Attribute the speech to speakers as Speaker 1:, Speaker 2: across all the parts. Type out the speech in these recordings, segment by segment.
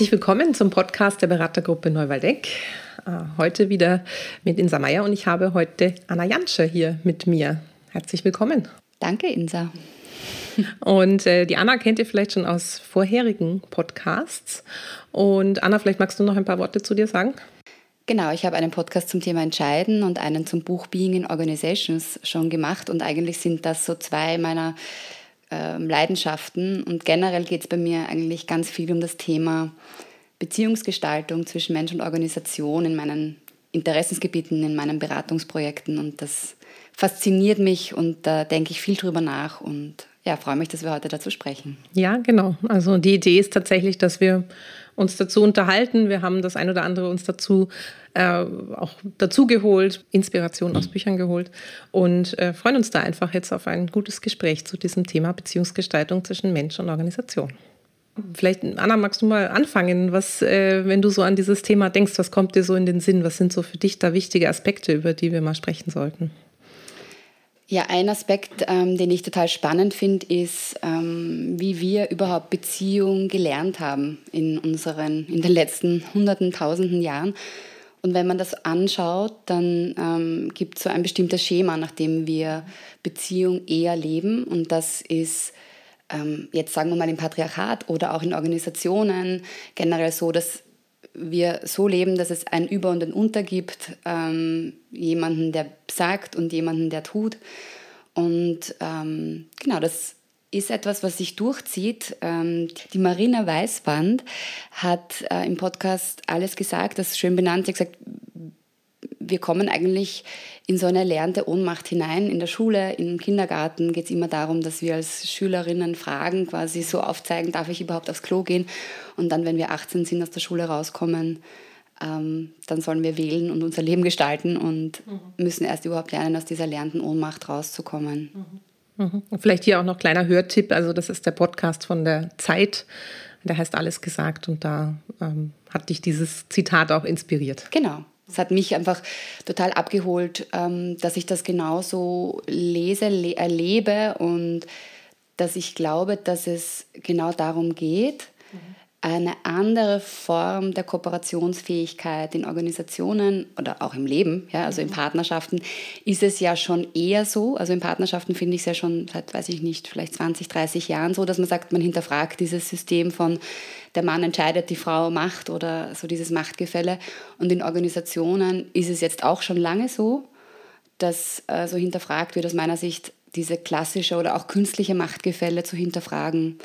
Speaker 1: Herzlich willkommen zum Podcast der Beratergruppe Neuwaldeck. Äh, heute wieder mit Insa Meier und ich habe heute Anna Janscher hier mit mir. Herzlich willkommen.
Speaker 2: Danke, Insa.
Speaker 1: Und äh, die Anna kennt ihr vielleicht schon aus vorherigen Podcasts. Und Anna, vielleicht magst du noch ein paar Worte zu dir sagen?
Speaker 2: Genau, ich habe einen Podcast zum Thema Entscheiden und einen zum Buch Being in Organizations schon gemacht. Und eigentlich sind das so zwei meiner äh, Leidenschaften. Und generell geht es bei mir eigentlich ganz viel um das Thema Beziehungsgestaltung zwischen Mensch und Organisation in meinen Interessensgebieten, in meinen Beratungsprojekten. Und das fasziniert mich und da denke ich viel drüber nach und ja, freue mich, dass wir heute dazu sprechen.
Speaker 1: Ja, genau. Also die Idee ist tatsächlich, dass wir uns dazu unterhalten. Wir haben das ein oder andere uns dazu äh, auch dazu geholt, Inspiration aus Büchern geholt und äh, freuen uns da einfach jetzt auf ein gutes Gespräch zu diesem Thema Beziehungsgestaltung zwischen Mensch und Organisation. Vielleicht, Anna, magst du mal anfangen, was, äh, wenn du so an dieses Thema denkst, was kommt dir so in den Sinn? Was sind so für dich da wichtige Aspekte, über die wir mal sprechen sollten?
Speaker 2: Ja, ein Aspekt, ähm, den ich total spannend finde, ist, ähm, wie wir überhaupt Beziehung gelernt haben in unseren, in den letzten hunderten, tausenden Jahren. Und wenn man das anschaut, dann ähm, gibt es so ein bestimmtes Schema, nach dem wir Beziehung eher leben. Und das ist ähm, jetzt sagen wir mal im Patriarchat oder auch in Organisationen generell so, dass wir so leben, dass es ein Über und ein Unter gibt, ähm, jemanden, der sagt und jemanden, der tut. Und ähm, genau, das ist etwas, was sich durchzieht. Ähm, die Marina Weißband hat äh, im Podcast alles gesagt, das schön benannt. Sie hat gesagt, wir kommen eigentlich in so eine erlernte Ohnmacht hinein. In der Schule, im Kindergarten geht es immer darum, dass wir als Schülerinnen Fragen quasi so aufzeigen, darf ich überhaupt aufs Klo gehen? Und dann, wenn wir 18 sind, aus der Schule rauskommen, ähm, dann sollen wir wählen und unser Leben gestalten und mhm. müssen erst überhaupt lernen, aus dieser erlernten Ohnmacht rauszukommen.
Speaker 1: Mhm. Mhm. Vielleicht hier auch noch kleiner Hörtipp, also das ist der Podcast von der Zeit, der heißt Alles gesagt und da ähm, hat dich dieses Zitat auch inspiriert.
Speaker 2: Genau. Es hat mich einfach total abgeholt, ähm, dass ich das genauso lese, erlebe und dass ich glaube, dass es genau darum geht, eine andere Form der Kooperationsfähigkeit in Organisationen oder auch im Leben, ja, also in mhm. Partnerschaften, ist es ja schon eher so. Also in Partnerschaften finde ich es ja schon seit, weiß ich nicht, vielleicht 20, 30 Jahren so, dass man sagt, man hinterfragt dieses System von der Mann entscheidet, die Frau macht oder so dieses Machtgefälle. Und in Organisationen ist es jetzt auch schon lange so, dass äh, so hinterfragt wird aus meiner Sicht, diese klassische oder auch künstliche Machtgefälle zu hinterfragen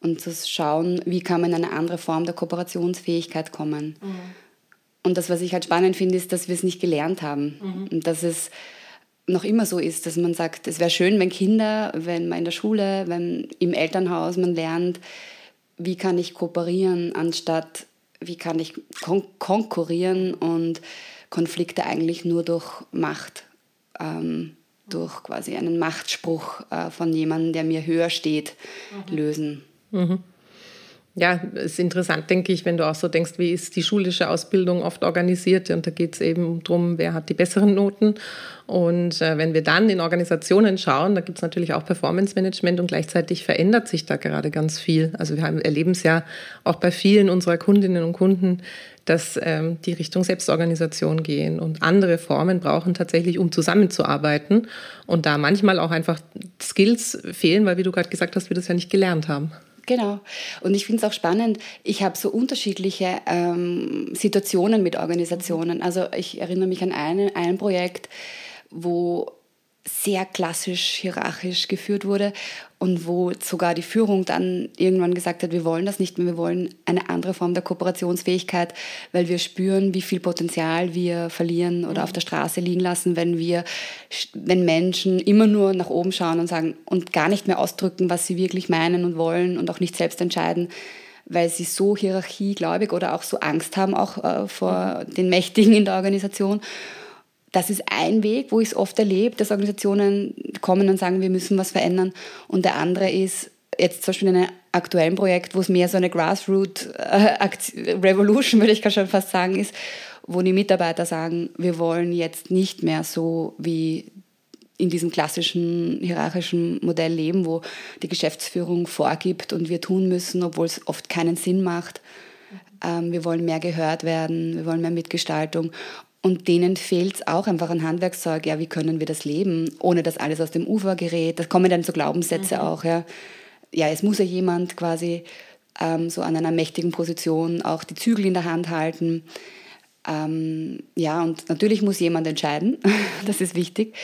Speaker 2: und zu schauen, wie kann man in eine andere Form der Kooperationsfähigkeit kommen. Mhm. Und das, was ich halt spannend finde, ist, dass wir es nicht gelernt haben mhm. und dass es noch immer so ist, dass man sagt, es wäre schön, wenn Kinder, wenn man in der Schule, wenn im Elternhaus man lernt, wie kann ich kooperieren, anstatt wie kann ich kon konkurrieren und Konflikte eigentlich nur durch Macht, ähm, durch quasi einen Machtspruch äh, von jemandem, der mir höher steht, mhm. lösen. Mhm.
Speaker 1: Ja, es ist interessant, denke ich, wenn du auch so denkst, wie ist die schulische Ausbildung oft organisiert. Und da geht es eben darum, wer hat die besseren Noten. Und äh, wenn wir dann in Organisationen schauen, da gibt es natürlich auch Performance Management und gleichzeitig verändert sich da gerade ganz viel. Also wir erleben es ja auch bei vielen unserer Kundinnen und Kunden, dass ähm, die Richtung Selbstorganisation gehen und andere Formen brauchen tatsächlich, um zusammenzuarbeiten. Und da manchmal auch einfach Skills fehlen, weil, wie du gerade gesagt hast, wir das ja nicht gelernt haben.
Speaker 2: Genau. Und ich finde es auch spannend, ich habe so unterschiedliche ähm, Situationen mit Organisationen. Also ich erinnere mich an einen, ein Projekt, wo sehr klassisch hierarchisch geführt wurde und wo sogar die Führung dann irgendwann gesagt hat, wir wollen das nicht mehr, wir wollen eine andere Form der Kooperationsfähigkeit, weil wir spüren, wie viel Potenzial wir verlieren oder auf der Straße liegen lassen, wenn wir, wenn Menschen immer nur nach oben schauen und sagen und gar nicht mehr ausdrücken, was sie wirklich meinen und wollen und auch nicht selbst entscheiden weil sie so hierarchiegläubig oder auch so Angst haben, auch äh, vor den Mächtigen in der Organisation das ist ein Weg, wo ich es oft erlebe, dass Organisationen kommen und sagen, wir müssen was verändern. Und der andere ist jetzt zum Beispiel in einem aktuellen Projekt, wo es mehr so eine Grassroot-Revolution, würde ich schon fast sagen, ist, wo die Mitarbeiter sagen, wir wollen jetzt nicht mehr so wie in diesem klassischen hierarchischen Modell leben, wo die Geschäftsführung vorgibt und wir tun müssen, obwohl es oft keinen Sinn macht, Ähm, wir wollen mehr gehört werden, wir wollen mehr Mitgestaltung. Und denen fehlt es auch einfach an Handwerkszeug. Ja, wie können wir das leben, ohne dass alles aus dem Ufer gerät? Da kommen dann so Glaubenssätze mhm. auch. Ja. ja, es muss ja jemand quasi ähm, so an einer mächtigen Position auch die Zügel in der Hand halten. Ähm, ja, und natürlich muss jemand entscheiden. das ist wichtig.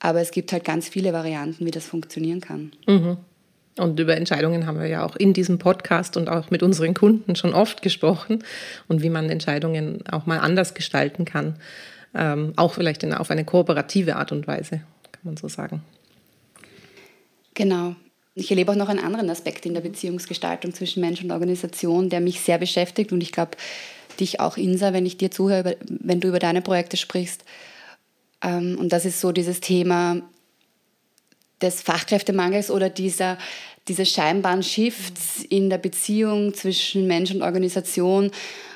Speaker 2: Aber es gibt halt ganz viele Varianten, wie das funktionieren kann.
Speaker 1: Mhm. Und über Entscheidungen haben wir ja auch in diesem Podcast und auch mit unseren Kunden schon oft gesprochen und wie man Entscheidungen auch mal anders gestalten kann. Ähm, auch vielleicht in, auf eine kooperative Art und Weise, kann man so sagen.
Speaker 2: Genau. Ich erlebe auch noch einen anderen Aspekt in der Beziehungsgestaltung zwischen Mensch und Organisation, der mich sehr beschäftigt und ich glaube, dich auch, Insa, wenn ich dir zuhöre, wenn du über deine Projekte sprichst. Ähm, und das ist so dieses Thema des Fachkräftemangels oder dieser, dieses scheinbaren Shifts in der Beziehung zwischen Mensch und Organisation,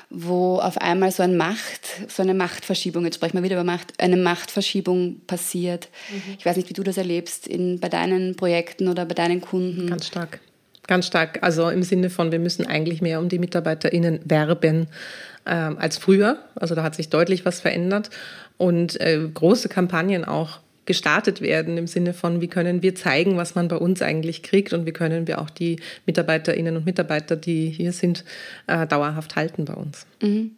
Speaker 2: wo auf einmal so eine Macht, so eine Machtverschiebung, jetzt sprechen wir wieder über Macht, eine Machtverschiebung passiert. Mhm. Ich weiß nicht, wie du das erlebst in, bei deinen Projekten oder bei deinen Kunden.
Speaker 1: Ganz stark. Ganz stark. Also im Sinne von, wir müssen eigentlich mehr um die MitarbeiterInnen werben ähm, als früher. Also da hat sich deutlich was verändert. Und äh, große Kampagnen auch gestartet werden im Sinne von, wie können wir zeigen, was man bei uns eigentlich kriegt und wie können wir auch die Mitarbeiterinnen und Mitarbeiter, die hier sind, äh, dauerhaft halten bei uns.
Speaker 2: Mhm.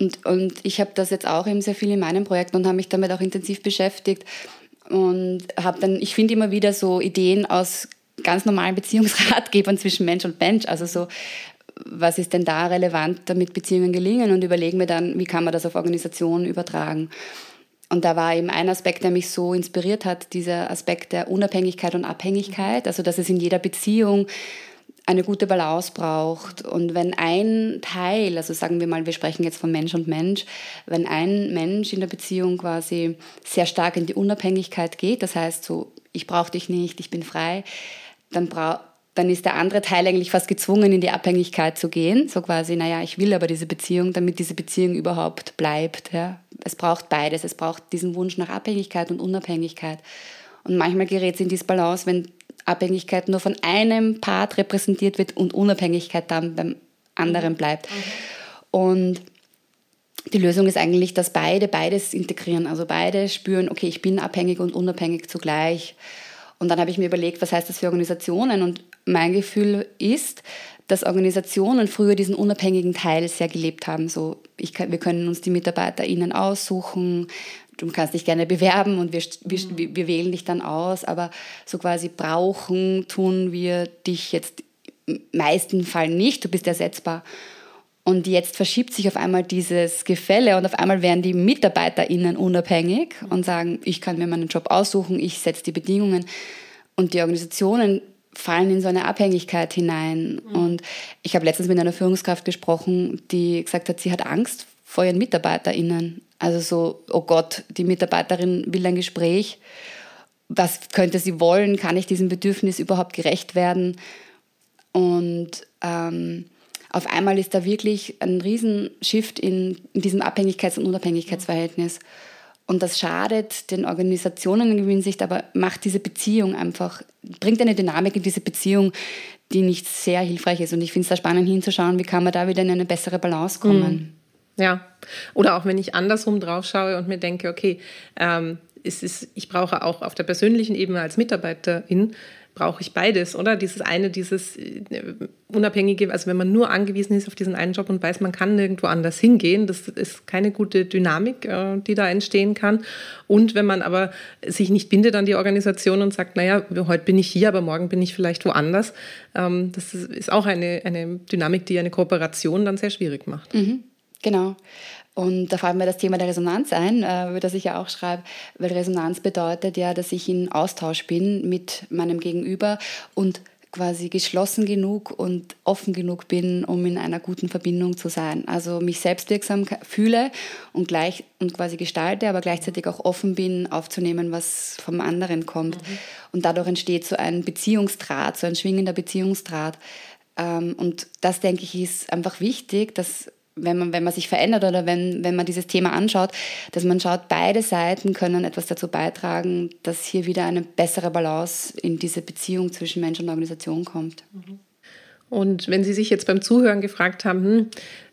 Speaker 2: Und, und ich habe das jetzt auch eben sehr viel in meinem Projekt und habe mich damit auch intensiv beschäftigt und habe dann, ich finde immer wieder so Ideen aus ganz normalen Beziehungsratgebern zwischen Mensch und Mensch, also so was ist denn da relevant, damit Beziehungen gelingen und überlegen mir dann, wie kann man das auf Organisationen übertragen. Und da war eben ein Aspekt, der mich so inspiriert hat, dieser Aspekt der Unabhängigkeit und Abhängigkeit, also dass es in jeder Beziehung eine gute Balance braucht. Und wenn ein Teil, also sagen wir mal, wir sprechen jetzt von Mensch und Mensch, wenn ein Mensch in der Beziehung quasi sehr stark in die Unabhängigkeit geht, das heißt so, ich brauche dich nicht, ich bin frei, dann dann ist der andere Teil eigentlich fast gezwungen, in die Abhängigkeit zu gehen. So quasi, naja, ich will aber diese Beziehung, damit diese Beziehung überhaupt bleibt. Ja. Es braucht beides. Es braucht diesen Wunsch nach Abhängigkeit und Unabhängigkeit. Und manchmal gerät es in diese Balance, wenn Abhängigkeit nur von einem Part repräsentiert wird und Unabhängigkeit dann beim anderen mhm. bleibt. Mhm. Und die Lösung ist eigentlich, dass beide beides integrieren. Also beide spüren, okay, ich bin abhängig und unabhängig zugleich. Und dann habe ich mir überlegt, was heißt das für Organisationen? Und mein Gefühl ist, dass Organisationen früher diesen unabhängigen Teil sehr gelebt haben. So, kann, wir können uns die MitarbeiterInnen aussuchen, du kannst dich gerne bewerben und wir, wir, wir wählen dich dann aus, aber so quasi brauchen tun wir dich jetzt im meisten Fall nicht, du bist ersetzbar. Und jetzt verschiebt sich auf einmal dieses Gefälle und auf einmal werden die MitarbeiterInnen unabhängig und sagen, ich kann mir meinen Job aussuchen, ich setze die Bedingungen. Und die Organisationen fallen in so eine Abhängigkeit hinein. Mhm. Und ich habe letztens mit einer Führungskraft gesprochen, die gesagt hat, sie hat Angst vor ihren MitarbeiterInnen. Also so, oh Gott, die Mitarbeiterin will ein Gespräch. Was könnte sie wollen? Kann ich diesem Bedürfnis überhaupt gerecht werden? Und ähm, auf einmal ist da wirklich ein Riesenshift in, in diesem Abhängigkeits- und Unabhängigkeitsverhältnis. Und das schadet den Organisationen in Gewinnsicht, aber macht diese Beziehung einfach, bringt eine Dynamik in diese Beziehung, die nicht sehr hilfreich ist. Und ich finde es da spannend hinzuschauen, wie kann man da wieder in eine bessere Balance kommen.
Speaker 1: Mhm. Ja, oder auch wenn ich andersrum drauf schaue und mir denke, okay, ähm, ist, ich brauche auch auf der persönlichen Ebene als Mitarbeiterin brauche ich beides, oder? Dieses eine, dieses äh, unabhängige, also wenn man nur angewiesen ist auf diesen einen Job und weiß, man kann nirgendwo anders hingehen, das ist keine gute Dynamik, äh, die da entstehen kann. Und wenn man aber sich nicht bindet an die Organisation und sagt, naja, heute bin ich hier, aber morgen bin ich vielleicht woanders, ähm, das ist auch eine, eine Dynamik, die eine Kooperation dann sehr schwierig macht.
Speaker 2: Mhm, genau. Und da fällt mir das Thema der Resonanz ein, äh, über das ich ja auch schreibe, weil Resonanz bedeutet ja, dass ich in Austausch bin mit meinem Gegenüber und quasi geschlossen genug und offen genug bin, um in einer guten Verbindung zu sein. Also mich selbstwirksam fühle und gleich und quasi gestalte, aber gleichzeitig auch offen bin, aufzunehmen, was vom anderen kommt. Mhm. Und dadurch entsteht so ein Beziehungsdraht, so ein schwingender Beziehungsdraht. Ähm, und das, denke ich, ist einfach wichtig, dass wenn man, wenn man sich verändert oder wenn, wenn man dieses Thema anschaut, dass man schaut, beide Seiten können etwas dazu beitragen, dass hier wieder eine bessere Balance in diese Beziehung zwischen Mensch und Organisation kommt. Mhm.
Speaker 1: Und wenn Sie sich jetzt beim Zuhören gefragt haben, hm,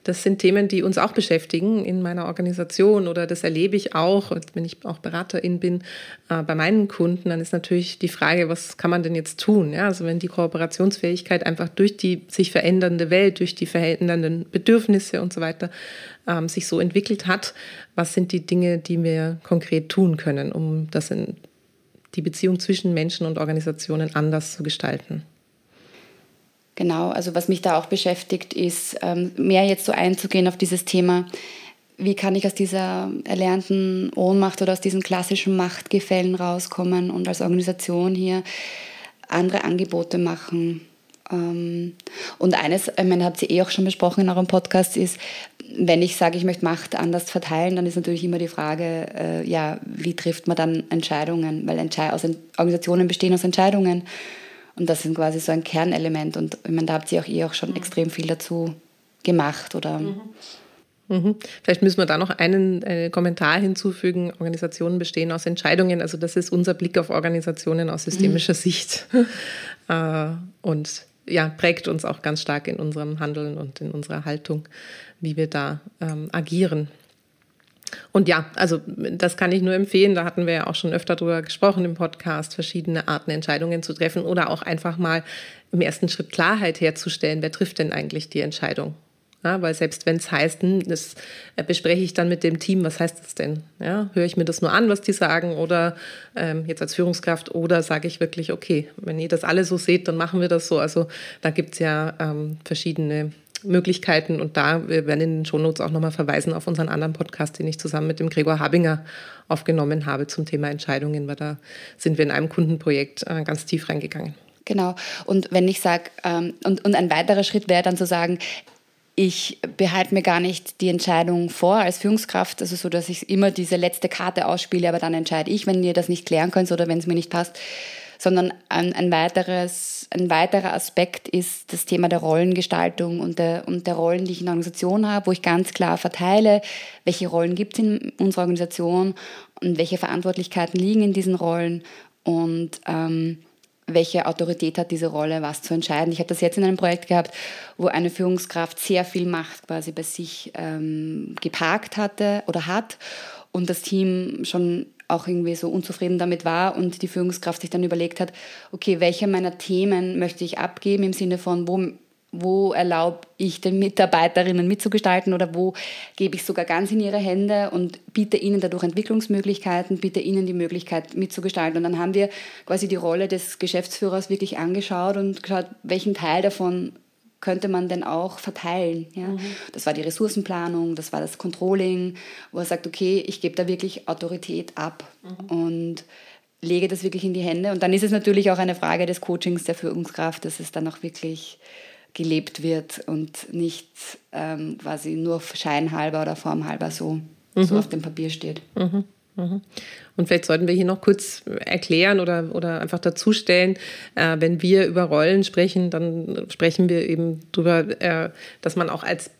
Speaker 1: das sind Themen, die uns auch beschäftigen in meiner Organisation oder das erlebe ich auch, wenn ich auch Beraterin bin, äh, bei meinen Kunden, dann ist natürlich die Frage, was kann man denn jetzt tun? Ja, also wenn die Kooperationsfähigkeit einfach durch die sich verändernde Welt, durch die verändernden Bedürfnisse und so weiter ähm, sich so entwickelt hat, was sind die Dinge, die wir konkret tun können, um das in, die Beziehung zwischen Menschen und Organisationen anders zu gestalten?
Speaker 2: Genau, also was mich da auch beschäftigt, ist ähm, mehr jetzt so einzugehen auf dieses Thema, wie kann ich aus dieser erlernten Ohnmacht oder aus diesen klassischen Machtgefällen rauskommen und als Organisation hier andere Angebote machen. Ähm, und eines, ich meine, habt ihr eh auch schon besprochen in eurem Podcast, ist, wenn ich sage, ich möchte Macht anders verteilen, dann ist natürlich immer die Frage, äh, ja, wie trifft man dann Entscheidungen? Weil Entschei aus Organisationen bestehen aus Entscheidungen. Und das ist quasi so ein Kernelement. Und ich meine, da habt ihr auch ihr auch schon mhm. extrem viel dazu gemacht. Oder
Speaker 1: mhm. Mhm. Vielleicht müssen wir da noch einen, einen, Kommentar hinzufügen. Organisationen bestehen aus Entscheidungen. Also das ist unser Blick auf Organisationen aus systemischer mhm. Sicht. äh, und ja, prägt uns auch ganz stark in unserem Handeln und in unserer Haltung, wie wir da ähm, agieren. Und ja, also das kann ich nur empfehlen. Da hatten wir ja auch schon öfter drüber gesprochen im Podcast, verschiedene Arten Entscheidungen zu treffen oder auch einfach mal im ersten Schritt Klarheit herzustellen. Wer trifft denn eigentlich die Entscheidung? Ja, weil selbst wenn es heißt, hm, das äh, bespreche ich dann mit dem Team, was heißt das denn? Ja, höre ich mir das nur an, was die sagen, oder ähm, jetzt als Führungskraft, oder sage ich wirklich, okay, wenn ihr das alle so seht, dann machen wir das so. Also da gibt es ja ähm, verschiedene Möglichkeiten. Und da, wir werden in den Shownotes auch nochmal verweisen auf unseren anderen Podcast, den ich zusammen mit dem Gregor Habinger aufgenommen habe zum Thema Entscheidungen, weil da sind wir in einem Kundenprojekt äh, ganz tief reingegangen.
Speaker 2: Genau. Und wenn ich sage, ähm, und, und ein weiterer Schritt wäre dann zu sagen, ich behalte mir gar nicht die Entscheidung vor als Führungskraft, also so, dass ich immer diese letzte Karte ausspiele, aber dann entscheide ich, wenn ihr das nicht klären könnt oder wenn es mir nicht passt, sondern ein, ein, weiteres, ein weiterer Aspekt ist das Thema der Rollengestaltung und der, und der Rollen, die ich in der Organisation habe, wo ich ganz klar verteile, welche Rollen gibt es in unserer Organisation und welche Verantwortlichkeiten liegen in diesen Rollen und ähm, welche Autorität hat diese Rolle, was zu entscheiden. Ich habe das jetzt in einem Projekt gehabt, wo eine Führungskraft sehr viel Macht quasi bei sich ähm, geparkt hatte oder hat und das Team schon auch irgendwie so unzufrieden damit war und die Führungskraft sich dann überlegt hat, okay, welche meiner Themen möchte ich abgeben im Sinne von, wo, wo erlaube ich den Mitarbeiterinnen mitzugestalten oder wo gebe ich sogar ganz in ihre Hände und biete ihnen dadurch Entwicklungsmöglichkeiten, biete ihnen die Möglichkeit mitzugestalten. Und dann haben wir quasi die Rolle des Geschäftsführers wirklich angeschaut und geschaut, welchen Teil davon könnte man denn auch verteilen. Ja? Mhm. Das war die Ressourcenplanung, das war das Controlling, wo er sagt, okay, ich gebe da wirklich Autorität ab mhm. und lege das wirklich in die Hände. Und dann ist es natürlich auch eine Frage des Coachings der Führungskraft, dass es dann auch wirklich gelebt wird und nicht ähm, quasi nur scheinhalber oder formhalber so, mhm. so auf dem Papier steht.
Speaker 1: Mhm. Und vielleicht sollten wir hier noch kurz erklären oder, oder einfach dazustellen, äh, wenn wir über Rollen sprechen, dann sprechen wir eben darüber, äh, dass man auch als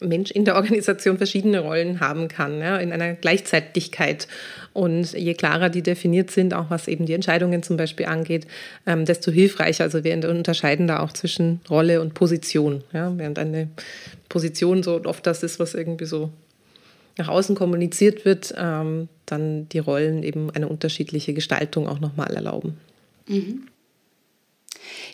Speaker 1: Mensch in der Organisation verschiedene Rollen haben kann, ja, in einer Gleichzeitigkeit. Und je klarer die definiert sind, auch was eben die Entscheidungen zum Beispiel angeht, ähm, desto hilfreicher. Also wir unterscheiden da auch zwischen Rolle und Position. Ja, während eine Position so oft das ist, was irgendwie so nach außen kommuniziert wird, ähm, dann die Rollen eben eine unterschiedliche Gestaltung auch nochmal erlauben.
Speaker 2: Mhm.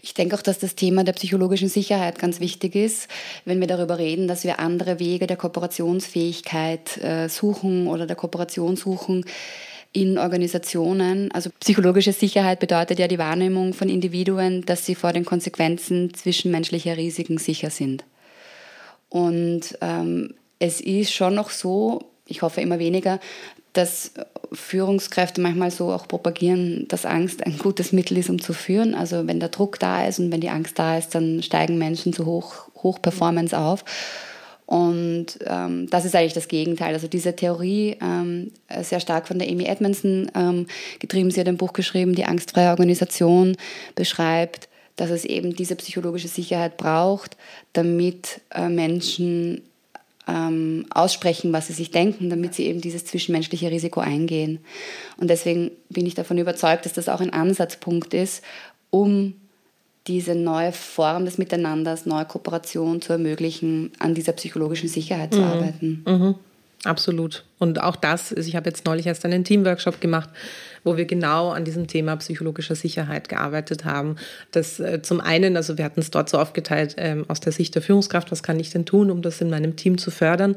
Speaker 2: Ich denke auch, dass das Thema der psychologischen Sicherheit ganz wichtig ist, wenn wir darüber reden, dass wir andere Wege der Kooperationsfähigkeit äh, suchen oder der Kooperation suchen in Organisationen. Also psychologische Sicherheit bedeutet ja die Wahrnehmung von Individuen, dass sie vor den Konsequenzen zwischenmenschlicher Risiken sicher sind. Und ähm, es ist schon noch so, ich hoffe immer weniger, dass Führungskräfte manchmal so auch propagieren, dass Angst ein gutes Mittel ist, um zu führen. Also wenn der Druck da ist und wenn die Angst da ist, dann steigen Menschen zu Hoch, Hochperformance auf. Und ähm, das ist eigentlich das Gegenteil. Also diese Theorie, ähm, sehr stark von der Amy Edmondson ähm, getrieben, sie hat ein Buch geschrieben, die angstfreie Organisation, beschreibt, dass es eben diese psychologische Sicherheit braucht, damit äh, Menschen ähm, aussprechen, was sie sich denken, damit sie eben dieses zwischenmenschliche Risiko eingehen. Und deswegen bin ich davon überzeugt, dass das auch ein Ansatzpunkt ist, um diese neue Form des Miteinanders, neue Kooperation zu ermöglichen, an dieser psychologischen Sicherheit zu mhm. arbeiten.
Speaker 1: Mhm. Absolut. Und auch das, ich habe jetzt neulich erst einen Teamworkshop gemacht, wo wir genau an diesem Thema psychologischer Sicherheit gearbeitet haben. Das äh, zum einen, also wir hatten es dort so aufgeteilt ähm, aus der Sicht der Führungskraft, was kann ich denn tun, um das in meinem Team zu fördern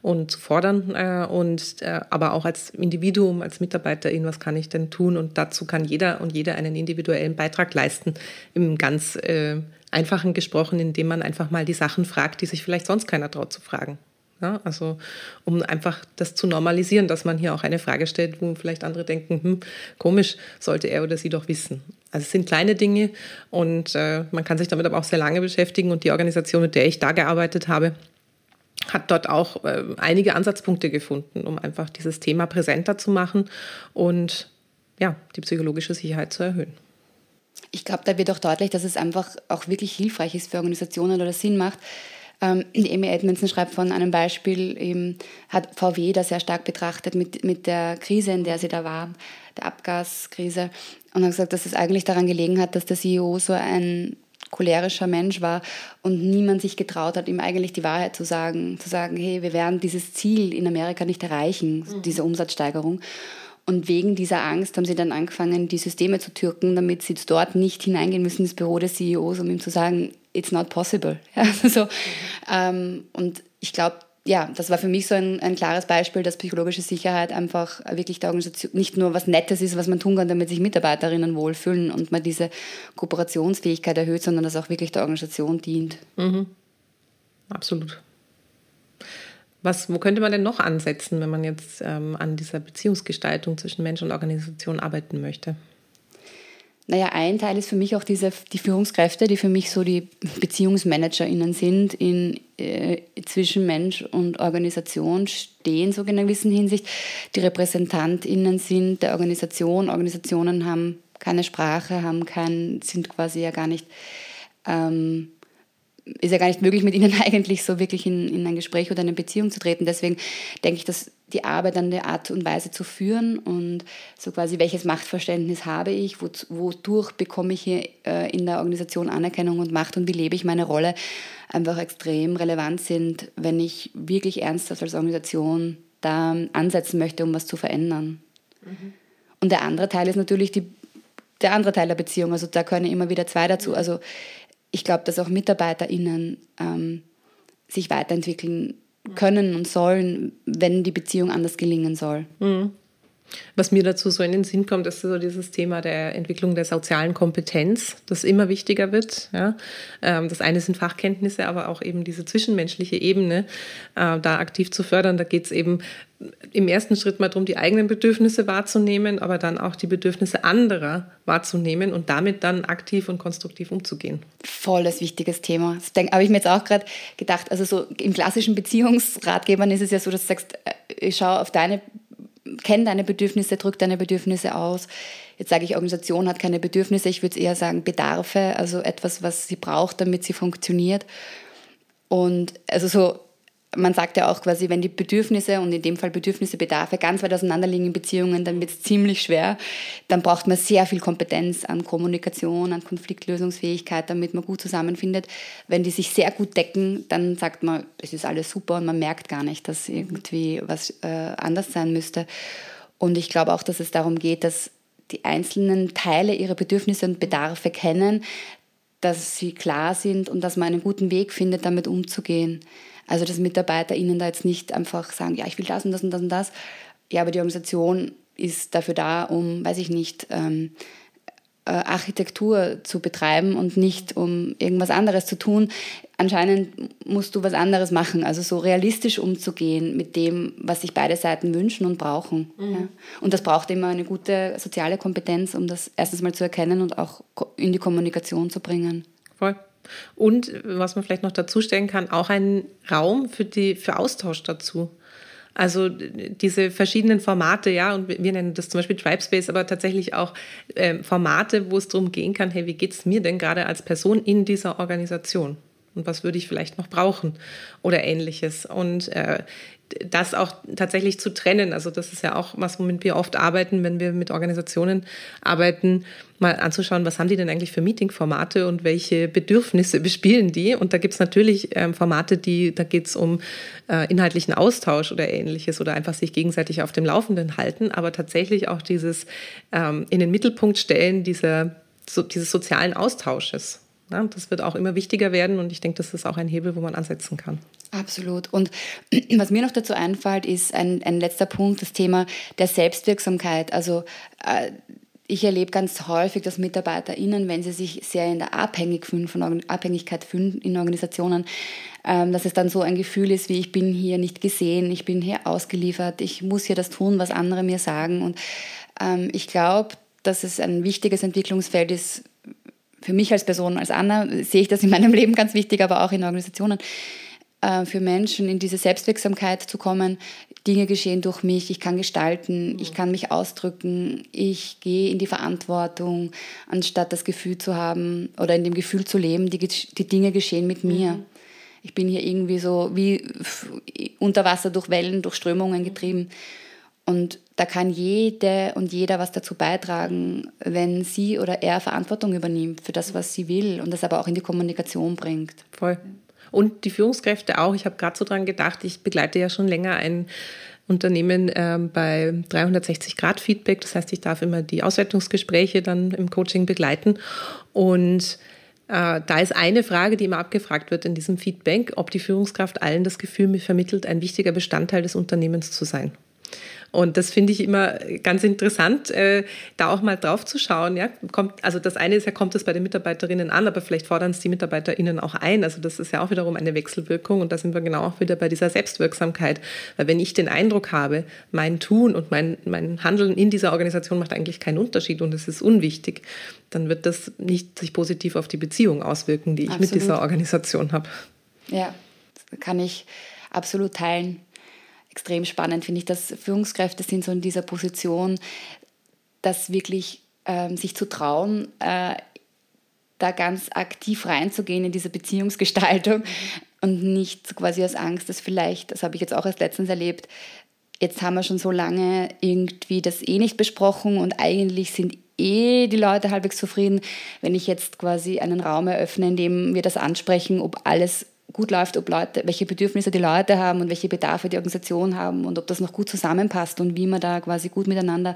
Speaker 1: und zu fordern äh, und äh, aber auch als Individuum, als Mitarbeiterin, was kann ich denn tun? Und dazu kann jeder und jeder einen individuellen Beitrag leisten, im ganz äh, einfachen gesprochen, indem man einfach mal die Sachen fragt, die sich vielleicht sonst keiner traut zu fragen. Ja, also um einfach das zu normalisieren, dass man hier auch eine Frage stellt, wo vielleicht andere denken, hm, komisch, sollte er oder sie doch wissen. Also es sind kleine Dinge und äh, man kann sich damit aber auch sehr lange beschäftigen und die Organisation, mit der ich da gearbeitet habe, hat dort auch äh, einige Ansatzpunkte gefunden, um einfach dieses Thema präsenter zu machen und ja, die psychologische Sicherheit zu erhöhen.
Speaker 2: Ich glaube, da wird auch deutlich, dass es einfach auch wirklich hilfreich ist für Organisationen oder Sinn macht, ähm, Amy Edmondson schreibt von einem Beispiel, eben hat VW das sehr stark betrachtet mit, mit der Krise, in der sie da war, der Abgaskrise, und hat gesagt, dass es eigentlich daran gelegen hat, dass der CEO so ein cholerischer Mensch war und niemand sich getraut hat, ihm eigentlich die Wahrheit zu sagen, zu sagen, hey, wir werden dieses Ziel in Amerika nicht erreichen, mhm. diese Umsatzsteigerung. Und wegen dieser Angst haben sie dann angefangen, die Systeme zu türken, damit sie dort nicht hineingehen müssen ins Büro des CEOs, um ihm zu sagen, it's not possible. Ja, so, ähm, und ich glaube, ja, das war für mich so ein, ein klares Beispiel, dass psychologische Sicherheit einfach wirklich der Organisation nicht nur was Nettes ist, was man tun kann, damit sich Mitarbeiterinnen wohlfühlen und man diese Kooperationsfähigkeit erhöht, sondern dass auch wirklich der Organisation dient.
Speaker 1: Mhm. Absolut. Was, wo könnte man denn noch ansetzen, wenn man jetzt ähm, an dieser Beziehungsgestaltung zwischen Mensch und Organisation arbeiten möchte?
Speaker 2: Naja, ein Teil ist für mich auch diese, die Führungskräfte, die für mich so die BeziehungsmanagerInnen sind, in, äh, zwischen Mensch und Organisation stehen, so in einer gewissen Hinsicht. Die RepräsentantInnen sind der Organisation. Organisationen haben keine Sprache, haben kein, sind quasi ja gar nicht ähm, ist ja gar nicht möglich, mit ihnen eigentlich so wirklich in, in ein Gespräch oder eine Beziehung zu treten. Deswegen denke ich, dass die Arbeit an der Art und Weise zu führen und so quasi, welches Machtverständnis habe ich, wodurch bekomme ich hier äh, in der Organisation Anerkennung und Macht und wie lebe ich meine Rolle, einfach extrem relevant sind, wenn ich wirklich ernsthaft als Organisation da ansetzen möchte, um was zu verändern. Mhm. Und der andere Teil ist natürlich die, der andere Teil der Beziehung. Also da können immer wieder zwei dazu. Also ich glaube, dass auch MitarbeiterInnen ähm, sich weiterentwickeln können und sollen, wenn die Beziehung anders gelingen soll.
Speaker 1: Mhm. Was mir dazu so in den Sinn kommt, ist so dieses Thema der Entwicklung der sozialen Kompetenz, das immer wichtiger wird. Ja. Ähm, das eine sind Fachkenntnisse, aber auch eben diese zwischenmenschliche Ebene äh, da aktiv zu fördern. Da geht es eben im ersten Schritt mal darum, die eigenen Bedürfnisse wahrzunehmen, aber dann auch die Bedürfnisse anderer wahrzunehmen und damit dann aktiv und konstruktiv umzugehen.
Speaker 2: Volles wichtiges Thema. Das habe ich mir jetzt auch gerade gedacht. Also so im klassischen Beziehungsratgebern ist es ja so, dass du sagst, äh, schau auf deine kenn deine Bedürfnisse, drück deine Bedürfnisse aus. Jetzt sage ich, Organisation hat keine Bedürfnisse, ich würde eher sagen Bedarfe, also etwas, was sie braucht, damit sie funktioniert. Und also so man sagt ja auch quasi, wenn die Bedürfnisse und in dem Fall Bedürfnisse, Bedarfe ganz weit auseinanderliegen in Beziehungen, dann wird es ziemlich schwer. Dann braucht man sehr viel Kompetenz an Kommunikation, an Konfliktlösungsfähigkeit, damit man gut zusammenfindet. Wenn die sich sehr gut decken, dann sagt man, es ist alles super und man merkt gar nicht, dass irgendwie was äh, anders sein müsste. Und ich glaube auch, dass es darum geht, dass die einzelnen Teile ihre Bedürfnisse und Bedarfe kennen, dass sie klar sind und dass man einen guten Weg findet, damit umzugehen. Also dass MitarbeiterInnen da jetzt nicht einfach sagen, ja, ich will das und das und das und das. Ja, aber die Organisation ist dafür da, um, weiß ich nicht, ähm, äh, Architektur zu betreiben und nicht um irgendwas anderes zu tun. Anscheinend musst du was anderes machen, also so realistisch umzugehen mit dem, was sich beide Seiten wünschen und brauchen. Mhm. Ja. Und das braucht immer eine gute soziale Kompetenz, um das erstens mal zu erkennen und auch in die Kommunikation zu bringen.
Speaker 1: Voll. Und was man vielleicht noch dazu stellen kann, auch einen Raum für, die, für Austausch dazu. Also diese verschiedenen Formate, ja, und wir nennen das zum Beispiel Tribespace, aber tatsächlich auch äh, Formate, wo es darum gehen kann, hey, wie geht es mir denn gerade als Person in dieser Organisation? Und was würde ich vielleicht noch brauchen oder ähnliches? Und äh, das auch tatsächlich zu trennen. Also das ist ja auch was, womit wir oft arbeiten, wenn wir mit Organisationen arbeiten, mal anzuschauen, was haben die denn eigentlich für Meetingformate und welche Bedürfnisse bespielen die. Und da gibt es natürlich ähm, Formate, die, da geht es um äh, inhaltlichen Austausch oder ähnliches oder einfach sich gegenseitig auf dem Laufenden halten, aber tatsächlich auch dieses ähm, in den Mittelpunkt stellen dieser, so, dieses sozialen Austausches. Ja, das wird auch immer wichtiger werden und ich denke, das ist auch ein Hebel, wo man ansetzen kann.
Speaker 2: Absolut. Und was mir noch dazu einfällt, ist ein, ein letzter Punkt, das Thema der Selbstwirksamkeit. Also äh, ich erlebe ganz häufig, dass MitarbeiterInnen, wenn sie sich sehr in der Abhängig fühlen, von Abhängigkeit fühlen in Organisationen, ähm, dass es dann so ein Gefühl ist, wie ich bin hier nicht gesehen, ich bin hier ausgeliefert, ich muss hier das tun, was andere mir sagen. Und ähm, ich glaube, dass es ein wichtiges Entwicklungsfeld ist, für mich als Person, als Anna, sehe ich das in meinem Leben ganz wichtig, aber auch in Organisationen, äh, für Menschen in diese Selbstwirksamkeit zu kommen. Dinge geschehen durch mich, ich kann gestalten, ich kann mich ausdrücken, ich gehe in die Verantwortung, anstatt das Gefühl zu haben oder in dem Gefühl zu leben, die, die Dinge geschehen mit mir. Mhm. Ich bin hier irgendwie so wie unter Wasser durch Wellen, durch Strömungen getrieben. Und da kann jede und jeder was dazu beitragen, wenn sie oder er Verantwortung übernimmt für das, was sie will und das aber auch in die Kommunikation bringt.
Speaker 1: Voll. Und die Führungskräfte auch. Ich habe gerade so dran gedacht, ich begleite ja schon länger ein Unternehmen ähm, bei 360 Grad Feedback. Das heißt, ich darf immer die Auswertungsgespräche dann im Coaching begleiten. Und äh, da ist eine Frage, die immer abgefragt wird in diesem Feedback, ob die Führungskraft allen das Gefühl vermittelt, ein wichtiger Bestandteil des Unternehmens zu sein. Und das finde ich immer ganz interessant, äh, da auch mal drauf zu schauen. Ja? Kommt, also das eine ist ja, kommt es bei den Mitarbeiterinnen an, aber vielleicht fordern es die Mitarbeiterinnen auch ein. Also das ist ja auch wiederum eine Wechselwirkung und da sind wir genau auch wieder bei dieser Selbstwirksamkeit. Weil wenn ich den Eindruck habe, mein Tun und mein, mein Handeln in dieser Organisation macht eigentlich keinen Unterschied und es ist unwichtig, dann wird das nicht sich positiv auf die Beziehung auswirken, die ich absolut. mit dieser Organisation habe.
Speaker 2: Ja, kann ich absolut teilen extrem spannend, finde ich, dass Führungskräfte sind so in dieser Position, das wirklich ähm, sich zu trauen, äh, da ganz aktiv reinzugehen in diese Beziehungsgestaltung mhm. und nicht quasi aus Angst, dass vielleicht, das habe ich jetzt auch erst letztens erlebt, jetzt haben wir schon so lange irgendwie das eh nicht besprochen und eigentlich sind eh die Leute halbwegs zufrieden, wenn ich jetzt quasi einen Raum eröffne, in dem wir das ansprechen, ob alles gut läuft, ob Leute, welche Bedürfnisse die Leute haben und welche Bedarfe die Organisation haben und ob das noch gut zusammenpasst und wie man da quasi gut miteinander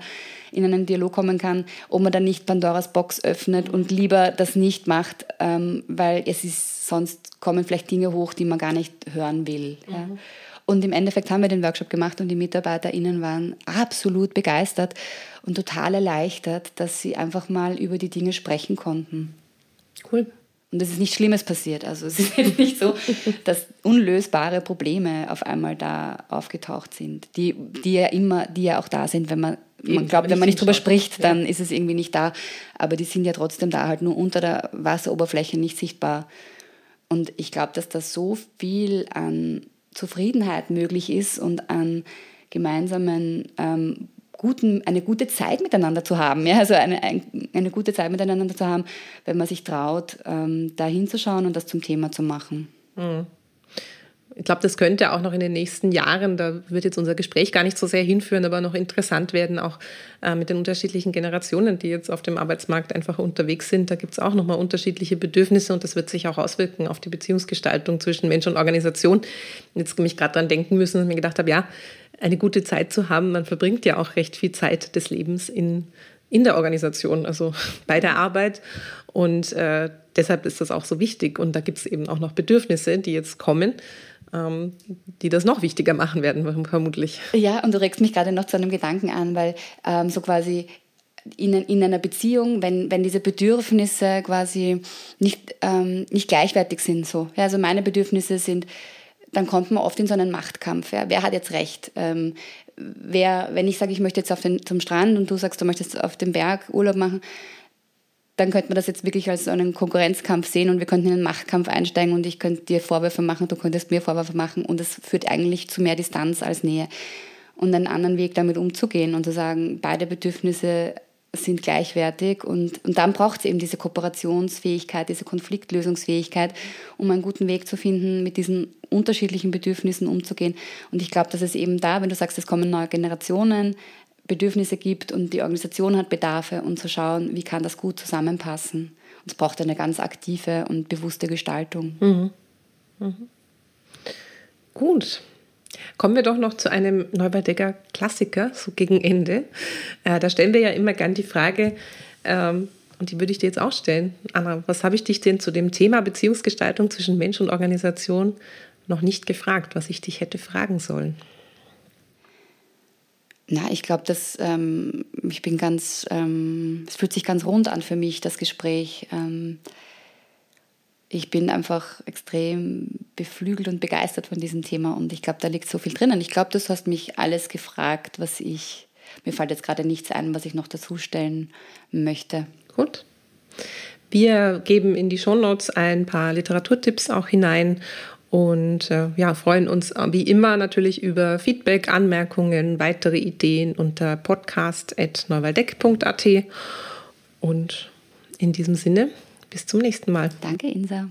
Speaker 2: in einen Dialog kommen kann, ob man dann nicht Pandoras Box öffnet und lieber das nicht macht, ähm, weil es ist, sonst kommen vielleicht Dinge hoch, die man gar nicht hören will. Mhm. Ja. Und im Endeffekt haben wir den Workshop gemacht und die MitarbeiterInnen waren absolut begeistert und total erleichtert, dass sie einfach mal über die Dinge sprechen konnten.
Speaker 1: Cool.
Speaker 2: Und es ist nichts Schlimmes passiert. Also es ist nicht so, dass unlösbare Probleme auf einmal da aufgetaucht sind, die, die ja immer, die ja auch da sind, wenn man, man glaubt, wenn man nicht drüber spricht, dann ja. ist es irgendwie nicht da. Aber die sind ja trotzdem da, halt nur unter der Wasseroberfläche nicht sichtbar. Und ich glaube, dass da so viel an Zufriedenheit möglich ist und an gemeinsamen ähm, guten, eine gute Zeit miteinander zu haben. Ja? Also eine, eine gute Zeit miteinander zu haben, wenn man sich traut, ähm, da hinzuschauen und das zum Thema zu machen. Mhm.
Speaker 1: Ich glaube, das könnte auch noch in den nächsten Jahren, da wird jetzt unser Gespräch gar nicht so sehr hinführen, aber noch interessant werden, auch äh, mit den unterschiedlichen Generationen, die jetzt auf dem Arbeitsmarkt einfach unterwegs sind. Da gibt es auch nochmal unterschiedliche Bedürfnisse und das wird sich auch auswirken auf die Beziehungsgestaltung zwischen Mensch und Organisation. Jetzt mich gerade dran denken müssen und mir gedacht habe, ja, eine gute Zeit zu haben. Man verbringt ja auch recht viel Zeit des Lebens in, in der Organisation, also bei der Arbeit. Und äh, deshalb ist das auch so wichtig. Und da gibt es eben auch noch Bedürfnisse, die jetzt kommen, ähm, die das noch wichtiger machen werden, vermutlich.
Speaker 2: Ja, und du regst mich gerade noch zu einem Gedanken an, weil ähm, so quasi in, in einer Beziehung, wenn, wenn diese Bedürfnisse quasi nicht, ähm, nicht gleichwertig sind. So. Ja, also meine Bedürfnisse sind dann kommt man oft in so einen Machtkampf. Ja. Wer hat jetzt recht? Ähm, wer, wenn ich sage, ich möchte jetzt auf den, zum Strand und du sagst, du möchtest auf dem Berg Urlaub machen, dann könnte man das jetzt wirklich als einen Konkurrenzkampf sehen und wir könnten in einen Machtkampf einsteigen und ich könnte dir Vorwürfe machen, du könntest mir Vorwürfe machen und das führt eigentlich zu mehr Distanz als Nähe. Und einen anderen Weg damit umzugehen und zu sagen, beide Bedürfnisse sind gleichwertig und, und dann braucht es eben diese Kooperationsfähigkeit, diese Konfliktlösungsfähigkeit, um einen guten Weg zu finden, mit diesen unterschiedlichen Bedürfnissen umzugehen. Und ich glaube, dass es eben da, wenn du sagst, es kommen neue Generationen, Bedürfnisse gibt und die Organisation hat Bedarfe und zu schauen, wie kann das gut zusammenpassen. Und es braucht eine ganz aktive und bewusste Gestaltung. Mhm.
Speaker 1: Mhm. Gut. Kommen wir doch noch zu einem Neuberdecker Klassiker, so gegen Ende. Äh, da stellen wir ja immer gern die Frage, ähm, und die würde ich dir jetzt auch stellen. Anna, was habe ich dich denn zu dem Thema Beziehungsgestaltung zwischen Mensch und Organisation noch nicht gefragt, was ich dich hätte fragen sollen?
Speaker 2: Na, ich glaube, dass ähm, ich bin ganz, ähm, es fühlt sich ganz rund an für mich, das Gespräch. Ähm, ich bin einfach extrem beflügelt und begeistert von diesem Thema und ich glaube, da liegt so viel drinnen. Ich glaube, du hast mich alles gefragt, was ich, mir fällt jetzt gerade nichts ein, was ich noch dazustellen möchte.
Speaker 1: Gut. Wir geben in die Shownotes ein paar Literaturtipps auch hinein und äh, ja, freuen uns wie immer natürlich über Feedback, Anmerkungen, weitere Ideen unter podcast.neuwaldeck.at. Und in diesem Sinne, bis zum nächsten Mal.
Speaker 2: Danke, Insa.